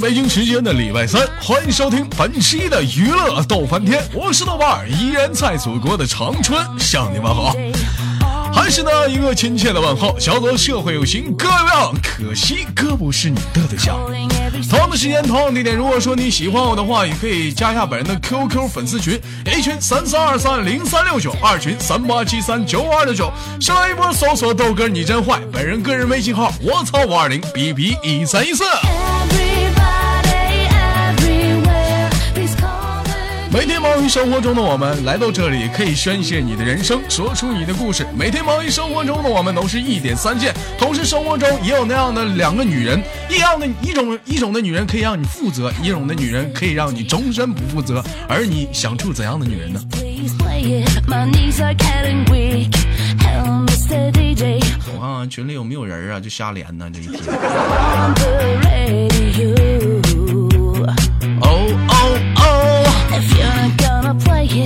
北京时间的礼拜三，欢迎收听本期的娱乐逗翻天，我是豆瓣儿，依然在祖国的长春向你们好。还是呢一个亲切的问候，小左社会有型哥样，可惜哥不是你的对象。同样的时间，同样地点，如果说你喜欢我的话，也可以加一下本人的 QQ 粉丝群，A 群三三二三零三六九，二群三八七三九五二六九，上来一波搜索豆哥你真坏，本人个人微信号我操五二零 B B 一三一四。忙于生活中的我们来到这里，可以宣泄你的人生，说出你的故事。每天忙于生活中的我们都是一点三线，同时生活中也有那样的两个女人，一样的一种一种的女人可以让你负责，一种的女人可以让你终身不负责。而你想处怎样的女人呢？我看看群里有没有人啊？就瞎连呢，这一天。哎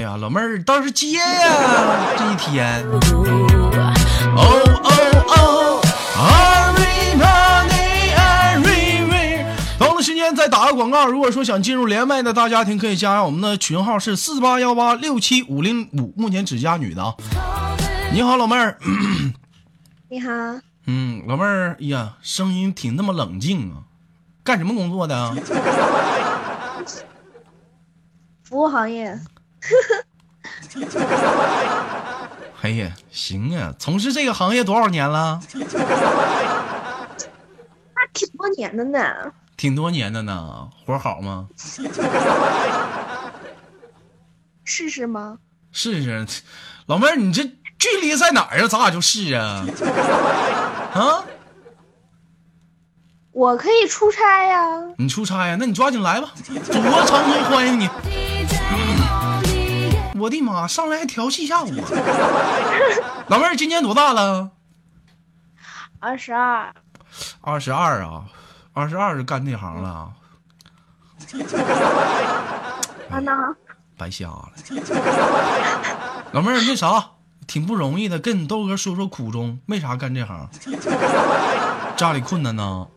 呀，老妹儿倒是接呀，这一天。哦哦哦！Everybody，everywhere。同样的时间再打个广告，如果说想进入连麦的大家庭，可以加上我们的群号是四八幺八六七五零五，目前只加女的啊。你好，老妹儿。你好，嗯，老妹儿，哎呀，声音挺那么冷静啊，干什么工作的啊？服务行业。哎呀，行啊，从事这个行业多少年了？那挺多年的呢。挺多年的呢，活好吗？试试吗？试试，老妹儿，你这距离在哪儿啊？咱俩就是啊？啊？我可以出差呀。你出差呀？那你抓紧来吧，祖国长春欢迎你。我的妈，上来还调戏一下我。老妹儿今年多大了？二十二。二十二啊，二十二就干这行了。啊那白瞎了。老妹儿那啥，挺不容易的，跟你豆哥说说苦衷，为啥干这行？家里困难呢？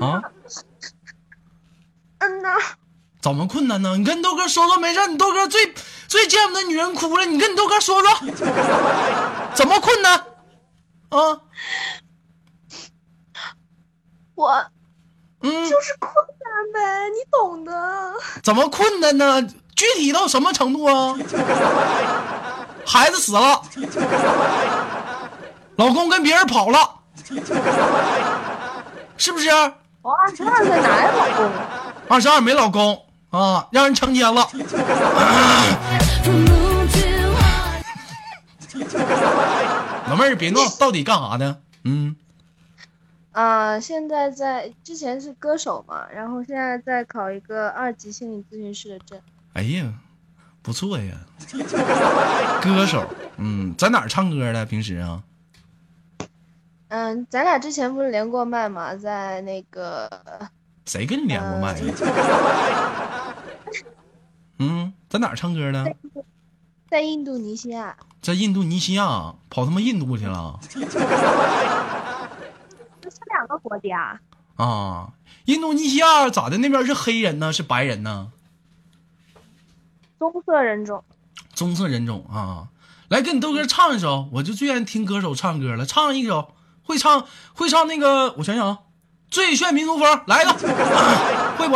啊？嗯呐。怎么困难呢？你跟你豆哥说说，没事。你豆哥最最见不得女人哭了，你跟你豆哥说说，怎么困难？啊？我，嗯，就是困难呗，你懂的。怎么困难呢？具体到什么程度啊？孩子死了，老公跟别人跑了，是不是？我二十二岁哪有老公？二十二没老公啊，让人强奸了。老妹儿别闹，到底干啥呢？嗯。啊，现在在之前是歌手嘛，然后现在在考一个二级心理咨询师的证。哎呀，不错呀，歌手，嗯，在哪儿唱歌的？平时啊？嗯，咱俩之前不是连过麦吗，在那个。谁跟你连过麦？嗯，在哪儿唱歌呢？在印度尼西亚。在印度尼西亚，跑他妈印度去了。这是两个国家。啊，印度尼西亚咋的？那边是黑人呢，是白人呢？棕色人种。棕色人种啊！来，跟你豆哥唱一首，我就最爱听歌手唱歌了，唱一首，会唱会唱那个，我想想啊。最炫民族风，来一个，会不？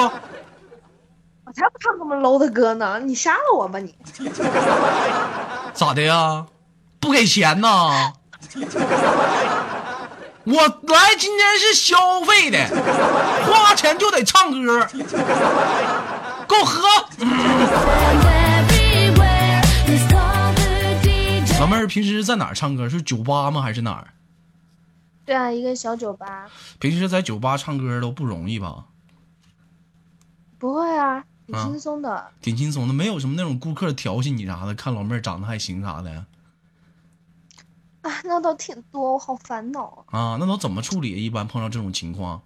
我才不唱这么 low 的歌呢！你杀了我吧你！咋的呀？不给钱呐？我来今天是消费的，花钱就得唱歌，给我喝。老妹儿平时在哪儿唱歌？是酒吧吗？还是哪儿？对啊，一个小酒吧。平时在酒吧唱歌都不容易吧？不会啊，挺轻松的。挺轻松的，没有什么那种顾客调戏你啥的，看老妹儿长得还行啥的。啊，那倒挺多，我好烦恼啊！啊，那都怎么处理？一般碰到这种情况？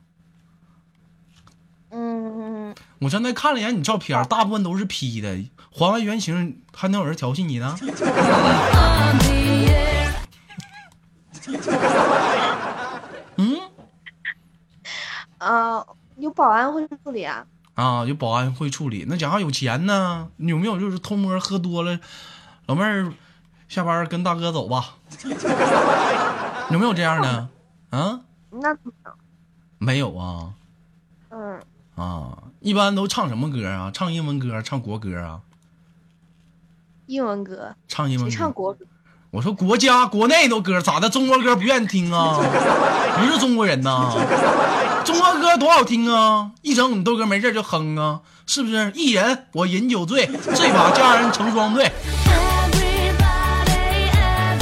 嗯，我刚才看了一眼你照片，大部分都是 P 的，还完原形还能有人调戏你呢？嗯啊，有保安会处理啊。啊，有保安会处理，那家伙有钱呢。有没有就是偷摸喝多了，老妹儿下班跟大哥走吧？有没有这样的？啊，那没有啊嗯，啊，一般都唱什么歌啊？唱英文歌，唱国歌啊？英文歌，唱英文歌。唱国歌？我说国家国内的歌咋的？中国歌不愿意听啊？不是中国人呐？中国歌多好听啊！一整你豆哥没事就哼啊，是不是？一人我饮酒醉，这把佳人成双对。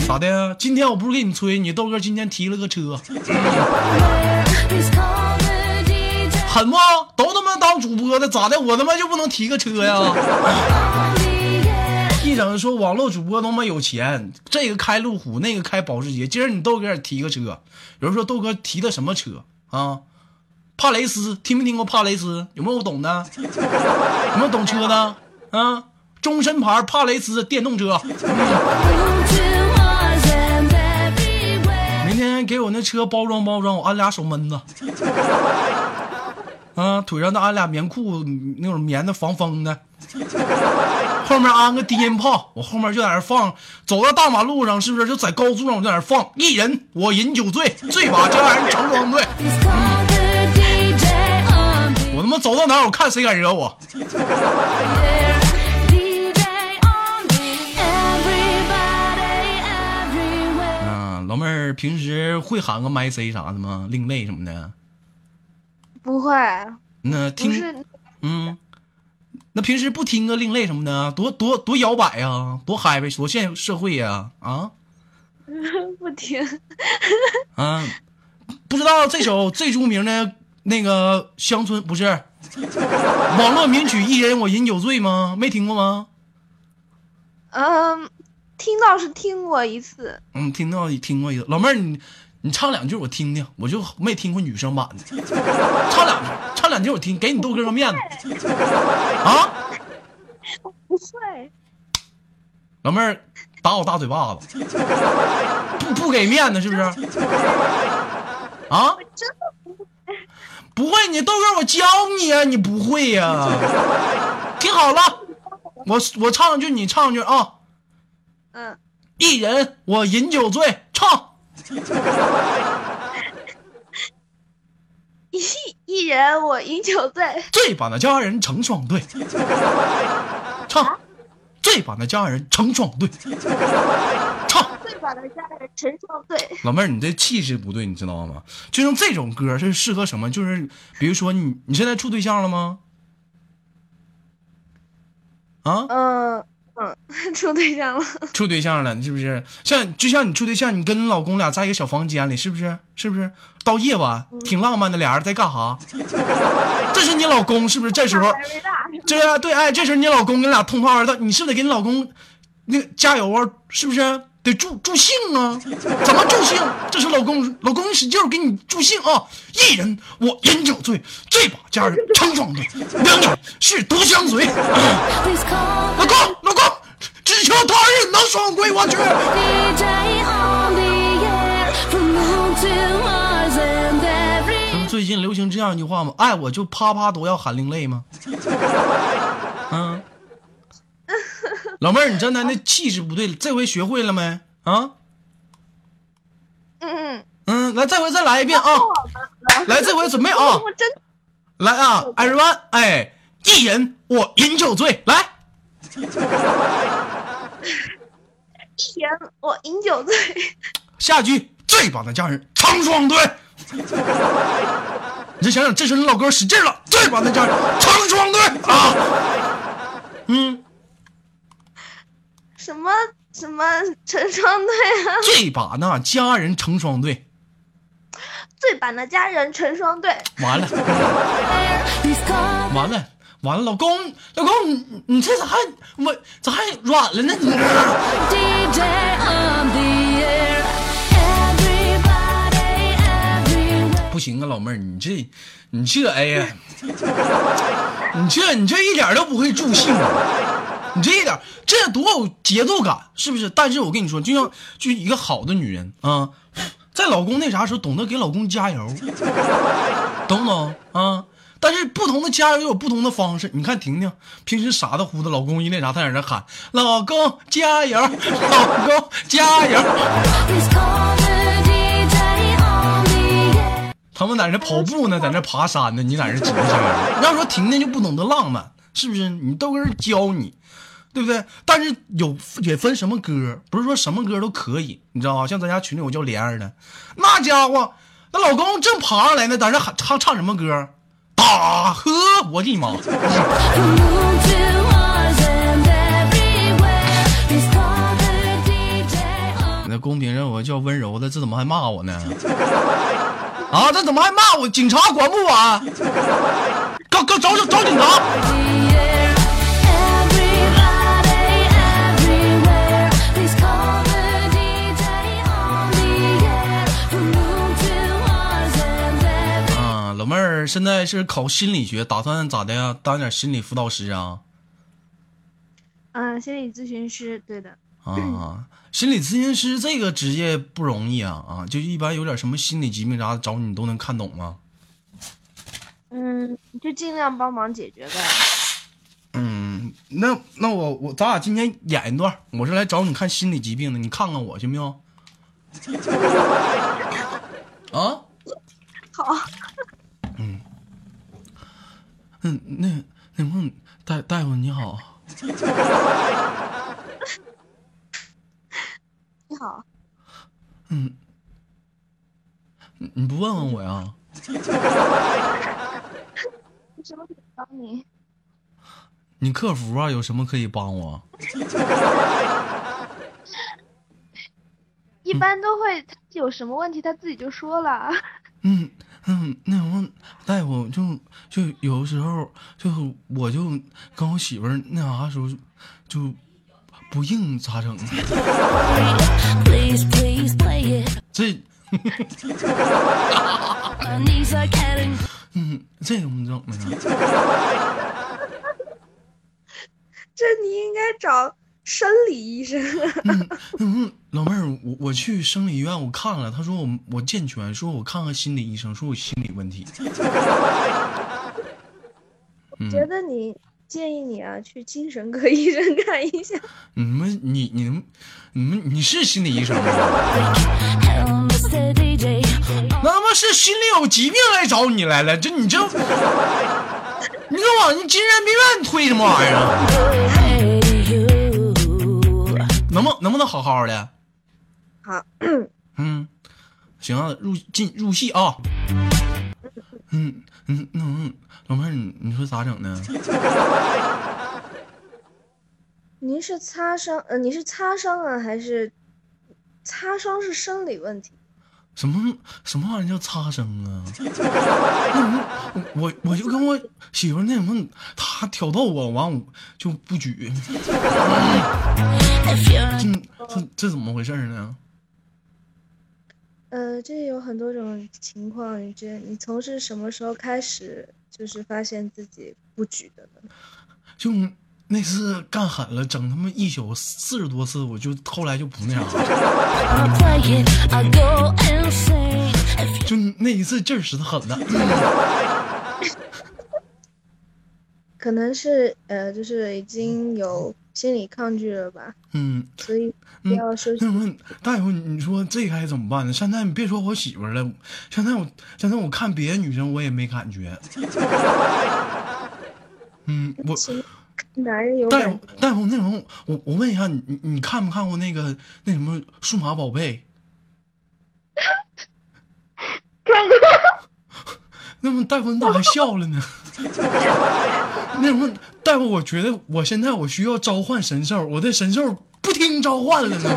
咋的？今天我不是给你吹，你豆哥今天提了个车，狠不？主播的，咋的？我他妈就不能提个车呀？一整说网络主播他妈有钱，这个开路虎，那个开保时捷。今儿你豆哥也提个车，有人说豆哥提的什么车啊？帕雷斯，听没听过帕雷斯？有没有懂的？有没有懂车的？啊，终身牌帕雷斯电动车。明天给我那车包装包装，我按俩手闷子。啊，腿上再安俩棉裤，那种棉的防风的。后面安个低音炮，我后面就在那放。走到大马路上，是不是就在高速上我就在那放？一人我饮酒醉，醉把家人成双对。我他妈走到哪儿，我看谁敢惹我。嗯，老妹儿平时会喊个麦 C 啥的吗？另类什么的？不会，那听嗯，那平时不听个另类什么的，多多多摇摆呀，多嗨呗，多现社会呀，啊 不听。啊，不知道这首 最著名的那个乡村不是网络名曲《一人我饮酒醉》吗？没听过吗？嗯，听到是听过一次。嗯，听到听过一次。老妹儿，你你唱两句我听听，我就没听过女生版的，唱两句，唱两句我听，给你豆哥个面子啊！我不会，老妹儿打我大嘴巴子，不不给面子是不是？啊？真的不会。不会，你豆哥我教你啊，你不会呀、听好了，我我唱一句，你唱一句啊。嗯，一人我饮酒醉，唱。一一人我饮酒醉，醉把那佳人成双对，唱。醉把那佳人成双对，唱。醉把那佳人成双对。老妹儿，你这气质不对，你知道吗？就像这种歌是适合什么？就是比如说你你现在处对象了吗？啊，嗯嗯，处对象了。处对象了，是不是？像就像你处对象，你跟你老公俩在一个小房间里，是不是？是不是？到夜晚挺浪漫的，俩人在干哈？这是你老公，是不是？这时候，对啊，对，哎，这时候你老公跟你俩通话了，你是不是得给你老公那个加油啊？是不是？得助助兴啊？怎么助兴？这是老公，老公使劲给你助兴啊！一人我饮酒醉，醉把家人成双对，两眼是独相随。老公，老公，只求他日能双归，我去。最近流行这样一句话吗？爱我就啪啪都要喊另类吗？嗯，老妹儿，你刚才那气势不对，这回学会了没？啊，嗯，嗯，来，这回再来一遍啊！来，这回准备啊！我真来啊，everyone，哎，一人我饮酒醉，来，一人我饮酒醉，下句醉把那家人成双对。你再想想，这时候你老哥使劲了，醉把那家人成双对啊！嗯，什么什么成双对啊？这把那家人成双对，这把呢家人成双对。完了，完了，完了，老公，老公，你你这咋还我咋还软了呢？你不行啊，老妹儿，你这你这哎呀，你这你这一点都不会助兴啊！你这一点这多有节奏感，是不是？但是我跟你说，就像就一个好的女人啊，在老公那啥时候懂得给老公加油，懂不懂啊？但是不同的加油有不同的方式。你看婷婷平时傻的乎的，老公一那啥，她在那喊“老公加油，老公加油”。他们在那跑步呢，在那爬山呢，你在那紧张。要说婷婷就不懂得浪漫，是不是？你豆哥教你，对不对？但是有也分什么歌，不是说什么歌都可以，你知道吗？像咱家群里有叫莲儿的，那家伙，那老公正爬上来呢，在那喊唱唱什么歌？打呵，我的妈！那公屏上我叫温柔的，这怎么还骂我呢？啊，这怎么还骂我？警察管不管？告告找找找警察！妹儿现在是考心理学，打算咋的呀？当点心理辅导师啊？嗯，心理咨询师，对的。啊，心理咨询师这个职业不容易啊啊！就一般有点什么心理疾病啥的，找你都能看懂吗？嗯，就尽量帮忙解决呗。嗯，那那我我咱俩今天演一段，我是来找你看心理疾病的，你看看我行不行？啊？好。那那问大大夫你好。你好，嗯，你不问问我呀？什么可以帮你？你客服啊，有什么可以帮我？一般都会，他有什么问题他自己就说了。嗯嗯，那什么大夫就就有的时候就我就跟我媳妇儿那啥时候就。不硬咋整？这，嗯，这怎么整呢？这你应该找生理医生。嗯嗯，老妹儿，我我去生理医院我看了，他说我我健全，说我看看心理医生，说我心理问题。我 觉得你。建议你啊，去精神科医生看一下。你们，你，你们，你们，你是心理医生吗？那么是心里有疾病来找你来了？这你这，你给往你精神病院推什么玩意儿？能不能不能好好的？好。嗯，行啊，入进入戏啊。嗯嗯嗯。老妹儿，你你说咋整呢？您是擦伤，呃，你是擦伤啊，还是擦伤是生理问题？什么什么玩意儿叫擦生啊？我我就跟我媳妇那什么，她挑逗我，完我就不举。这这这怎么回事呢？呃，这有很多种情况，你这你从是什么时候开始？就是发现自己不举的呢，就那次干狠了，整他妈一宿四十多次，我就后来就不那样了。就那一次劲儿使的狠了。可能是呃，就是已经有心理抗拒了吧。嗯。所以要休息。那么大夫，你说这该怎么办呢？现在你别说我媳妇了，现在我现在我看别的女生我也没感觉。嗯，我男人有大夫大夫，那什么，我我问一下你，你你看没看过那个那什么数码宝贝？看过。那么大夫你咋还笑了呢？那什么大夫，我觉得我现在我需要召唤神兽，我的神兽不听召唤了呢。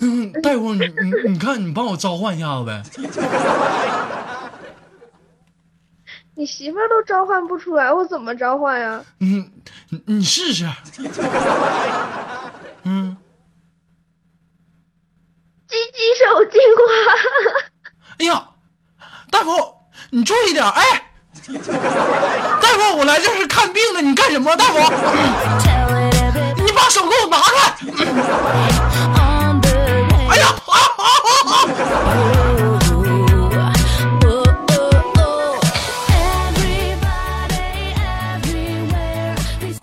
嗯，大夫，你你你看，你帮我召唤一下子呗。你媳妇都召唤不出来，我怎么召唤呀？嗯，你你试试。嗯。鸡鸡手金光。哎呀，大夫，你注意点，哎，大夫，我来这是看病的，你干什么，大夫？你把手给我拿开！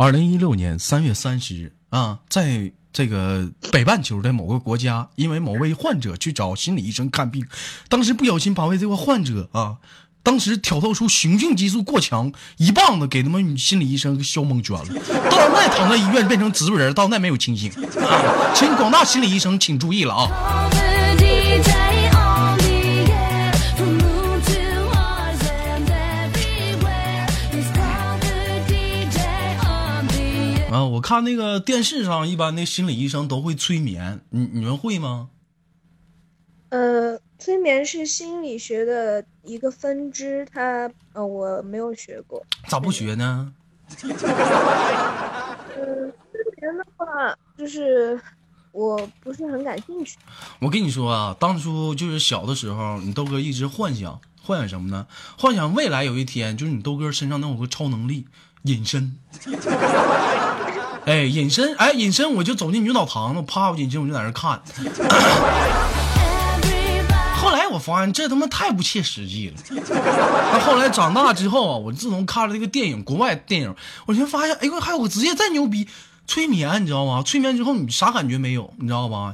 二零一六年三月三十日啊，在这个北半球的某个国家，因为某位患者去找心理医生看病，当时不小心把为这个患者啊，当时挑逗出雄性激素过强，一棒子给他们心理医生给削蒙圈了，到那躺在医院变成植物人，到那没有清醒啊！请广大心理医生请注意了啊！啊，我看那个电视上，一般那心理医生都会催眠，你你们会吗？呃，催眠是心理学的一个分支，它呃我没有学过。咋不学呢？嗯，催眠的话，就是我不是很感兴趣。我跟你说啊，当初就是小的时候，你豆哥一直幻想，幻想什么呢？幻想未来有一天，就是你豆哥身上能有个超能力，隐身。哎，隐身，哎，隐身，我就走进女澡堂子，啪，我隐身，我就在那看。后来我发现这他妈太不切实际了。那后来长大之后啊，我自从看了这个电影，国外电影，我就发现，哎呦，还有个职业再牛逼，催眠，你知道吗？催眠之后你啥感觉没有，你知道吧？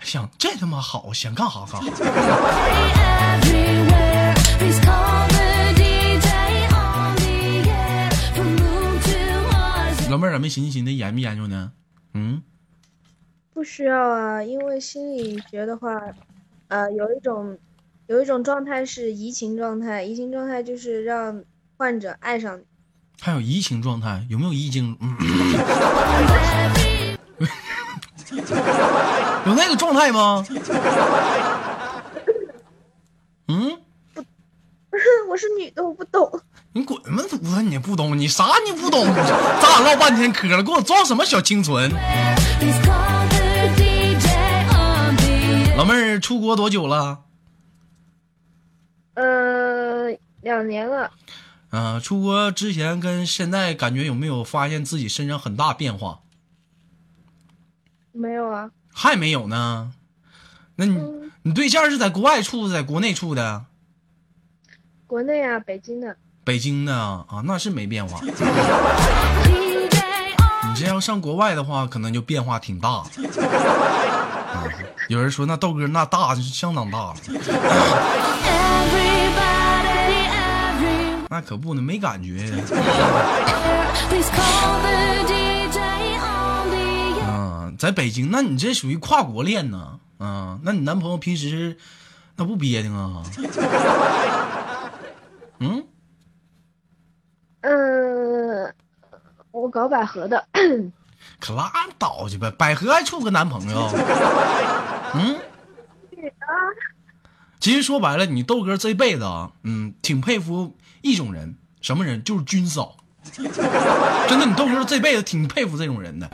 想这他妈好，想干啥干啥。们寻思寻思研究研究呢？嗯，不需要啊，因为心理学的话，呃，有一种有一种状态是移情状态，移情状态就是让患者爱上你。还有移情状态，有没有移情？有那个状态吗？嗯，不，我是女的，我不懂。你滚吧，犊子！你不懂，你啥你不懂？咱俩唠半天嗑了，给我装什么小清纯？老妹儿出国多久了？呃，两年了。嗯，出国之前跟现在感觉有没有发现自己身上很大变化？没有啊。还没有呢？那你你对象是在国外处的，在国内处的？国内啊，北京的。北京的啊，那是没变化。你这要上国外的话，可能就变化挺大。有人说那豆哥那大是相当大了。那可不呢，没感觉。啊，在北京，那你这属于跨国恋呢？啊，那你男朋友平时那不憋挺啊？嗯。嗯，我搞百合的，可拉倒去呗！百合还处个男朋友？嗯，其实说白了，你豆哥这辈子啊，嗯，挺佩服一种人，什么人？就是军嫂。真的，你豆哥这辈子挺佩服这种人的。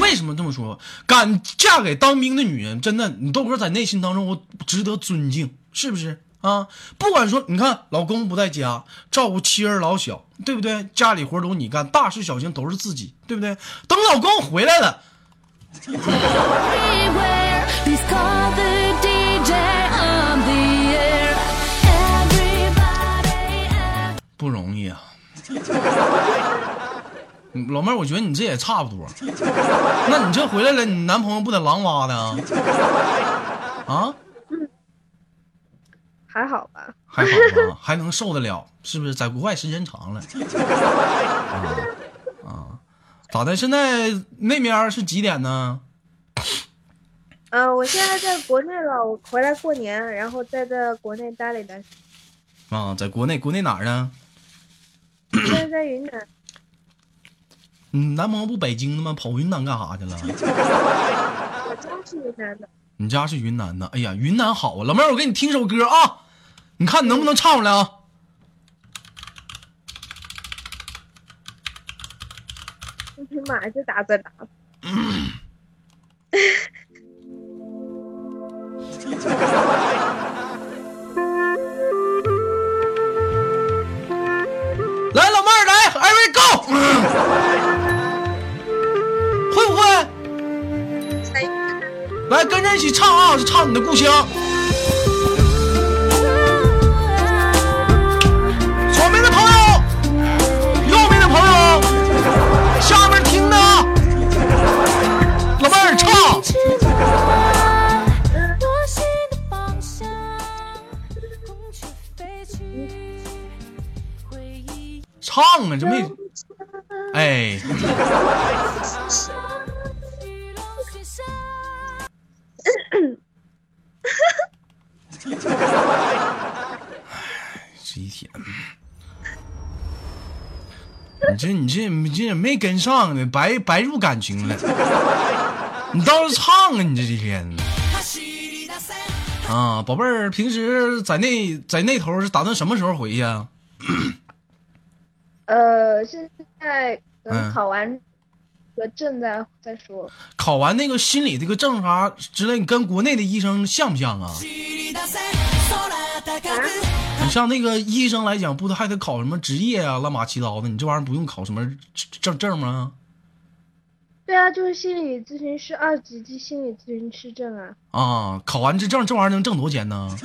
为什么这么说？敢嫁给当兵的女人，真的，你豆哥在内心当中，我值得尊敬，是不是？啊，不管说，你看老公不在家照顾妻儿老小，对不对？家里活都你干，大事小情都是自己，对不对？等老公回来了，不容易啊。老妹儿，我觉得你这也差不多。那你这回来了，你男朋友不得狼哇的啊？啊？还好吧，还好吧，还能受得了，是不是？在国外时间长了，啊啊，咋的？现在那边是几点呢？呃，我现在在国内了，我回来过年，然后再在国内待了一段时间。啊，在国内，国内哪儿呢？现在在云南。你男朋友不北京的吗？跑云南干啥去了？我家是云南的。你家是云南的？哎呀，云南好啊，老妹儿，我给你听首歌啊，你看你能不能唱出来啊？我的妈，这咋咋咋？来，老妹儿，来，二位 go，会不会？来跟着一起唱啊，唱你的故乡。没跟上呢，白白入感情了。你倒是唱啊，你这几天。啊，宝贝儿，平时在那在那头是打算什么时候回去啊？呃，现在等考完个证再再说。考完那个心理这个证啥之类，你跟国内的医生像不像啊？你像那个医生来讲，不都还得考什么执业啊，乱八七糟的？你这玩意儿不用考什么证证吗？对啊，就是心理咨询师二级及心理咨询师证啊。啊，考完这证，这玩意儿能挣多少钱呢？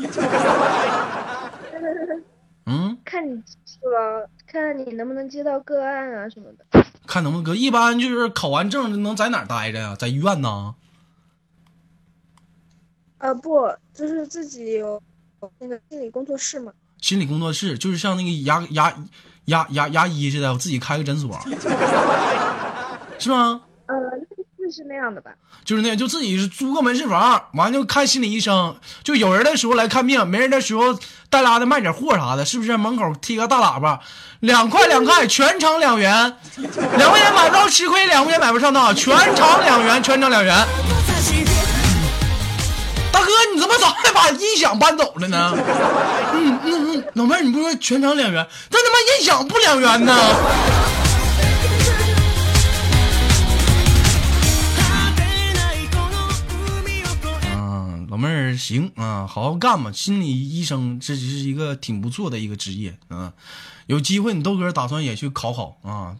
嗯，看你技术了，看你能不能接到个案啊什么的。看能不能搁，一般就是考完证能在哪儿待着呀？在医院呢？呃，不，就是自己有那个心理工作室嘛。心理工作室就是像那个牙牙牙牙牙医似的，我自己开个诊所，是吗？呃，是那样的吧？就是那样，就自己租个门市房，完就看心理医生。就有人的时候来看病，没人的时候带拉的卖点货啥的，是不是？门口贴个大喇叭，两块两块，全场两元，两块钱买不着吃亏，两块钱买不上当，全场两元，全场两元。你怎么咋还把音响搬走了呢？嗯嗯嗯，老妹儿，你不说全场两元，这他妈音响不两元呢？老妹儿行啊，好好干吧。心理医生这是一个挺不错的一个职业啊，有机会你豆哥打算也去考考啊。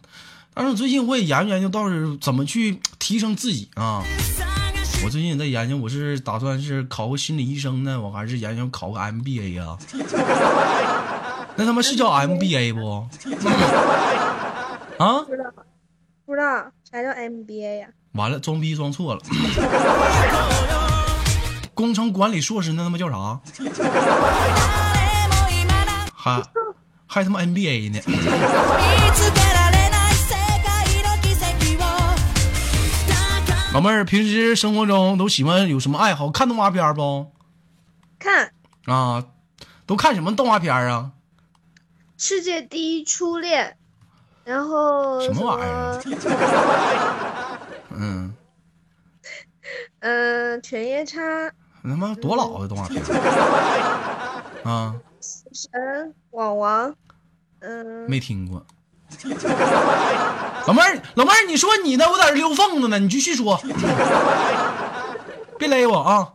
但是最近我也研究研究，到底怎么去提升自己啊。我最近也在研究，我是打算是考个心理医生呢，我还是研究考个 MBA 呀？那他妈是叫 MBA 不？啊？不知道，不知道啥叫 MBA 呀？完了，装逼装错了。工程管理硕士那他妈叫啥？还还他妈 NBA 呢？老妹儿平时生活中都喜欢有什么爱好？看动画片不？看啊，都看什么动画片啊？世界第一初恋，然后什么玩意儿？嗯嗯，犬夜叉。他妈多老的动画片啊！神网王，嗯，没听过。老妹儿，老妹儿，你说你呢？我在这溜缝子呢，你继续说，别勒我啊！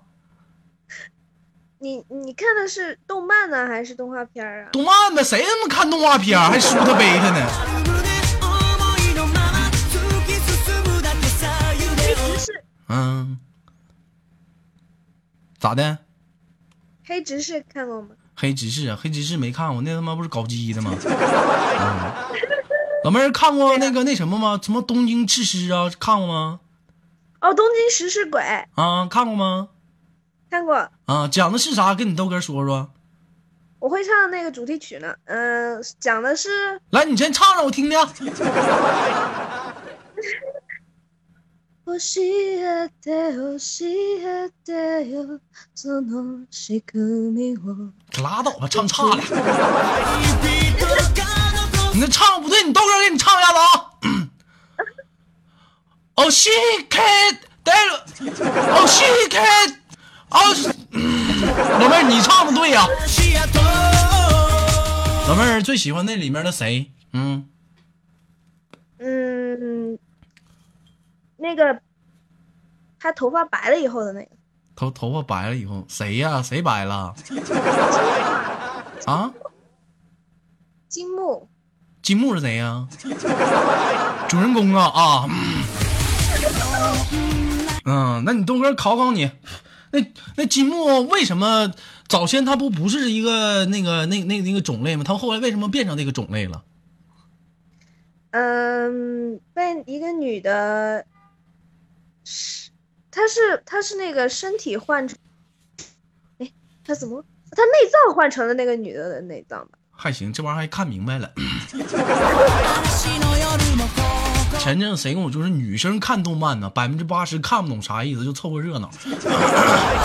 你你看的是动漫呢，还是动画片啊？动漫呗，谁他妈看动画片还舒他背他呢？嗯。咋的？黑执事看过吗？黑执事啊，黑执事没看过，那他妈不是搞基的吗？老妹儿看过那个那什么吗？什么东京赤狮啊？看过吗？哦，东京食尸鬼啊，看过吗？看过啊，讲的是啥？跟你豆哥说说。我会唱那个主题曲呢，嗯，讲的是……来，你先唱唱我听听。可拉倒吧，唱差了。你那唱不对，你豆哥给你唱一下子啊。哦，西开哦，西开，哦，老妹儿你唱的对呀。老妹儿最喜欢那里面的谁？嗯嗯。那个，他头发白了以后的那个，头头发白了以后，谁呀？谁白了？啊？金木。金木是谁呀？主人公啊啊！嗯，那你东哥考考你，那那金木为什么早先它不不是一个那个那那那个种类吗？它后来为什么变成这个种类了？嗯，被一个女的，是，她是她是那个身体换成，哎，她怎么她内脏换成了那个女的的内脏吧？还行，这玩意儿还看明白了。前阵子谁跟我说是女生看动漫呢？百分之八十看不懂啥意思，就凑个热闹。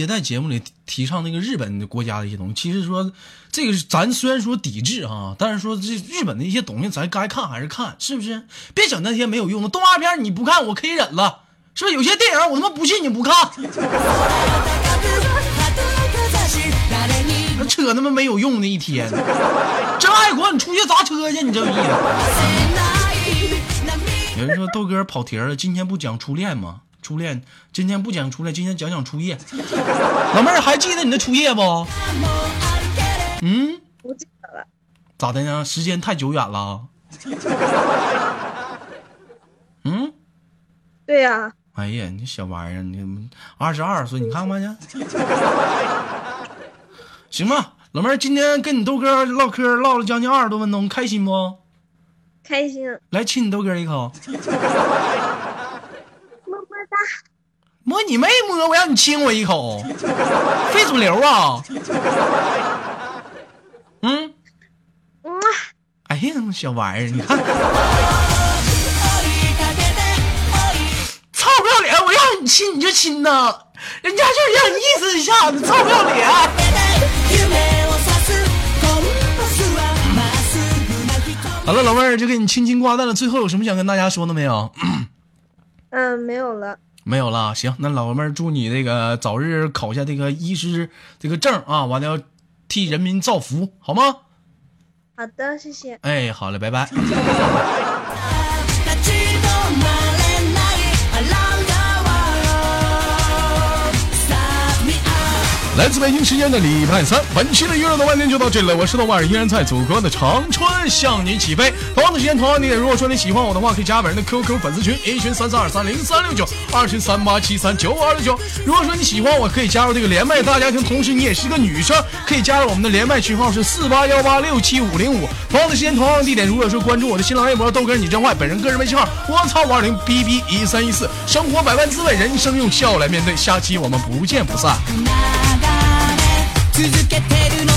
别在节目里提倡那个日本的国家的一些东西？其实说这个咱虽然说抵制啊，但是说这日本的一些东西咱该看还是看，是不是？别整那些没有用的动画片，你不看我可以忍了，是不是？有些电影我他妈不信你不看，扯他妈没有用的一天。真爱国，你出去砸车去，你这意思？有人说豆哥跑题了，今天不讲初恋吗？初恋，今天不讲初恋，今天讲讲初夜。老妹儿还记得你的初夜不？嗯，不记得了。咋的呢？时间太久远了。嗯，对呀。哎呀，你小玩意儿，你二十二岁，你看看去。行吧，老妹儿，今天跟你豆哥唠嗑唠了将近二十多分钟，开心不？开心。来亲你豆哥一口。摸你妹摸，我让你亲我一口，非主流啊！嗯，哎呀，小玩意儿，你看，操不要脸！我让你亲你就亲呐，人家就是让你意思一下，你操不要脸！好了，老妹儿就给你轻轻挂断了。最后有什么想跟大家说的没有？嗯，没有了。没有了，行，那老妹儿祝你这个早日考下这个医师这个证啊，完了要替人民造福，好吗？好的，谢谢。哎，好嘞，拜拜。来自北京时间的礼拜三，本期的娱乐的万天就到这里了。我是豆瓣，依然在祖国的长春向你起飞。同样的时间，同样的地点，如果说你喜欢我的话，可以加本人的 QQ 粉丝群，一群三三二三零三六九，二群三八七三九五二六九。如果说你喜欢我，可以加入这个连麦大家庭，同时你也是一个女生，可以加入我们的连麦群号是四八幺八六七五零五。同样的时间，同样的地点，如果说关注我的新浪微博豆哥你真坏，本人个人微信号我操五二零 B B 一三一四。生活百般滋味，人生用笑来面对。下期我们不见不散。続けてる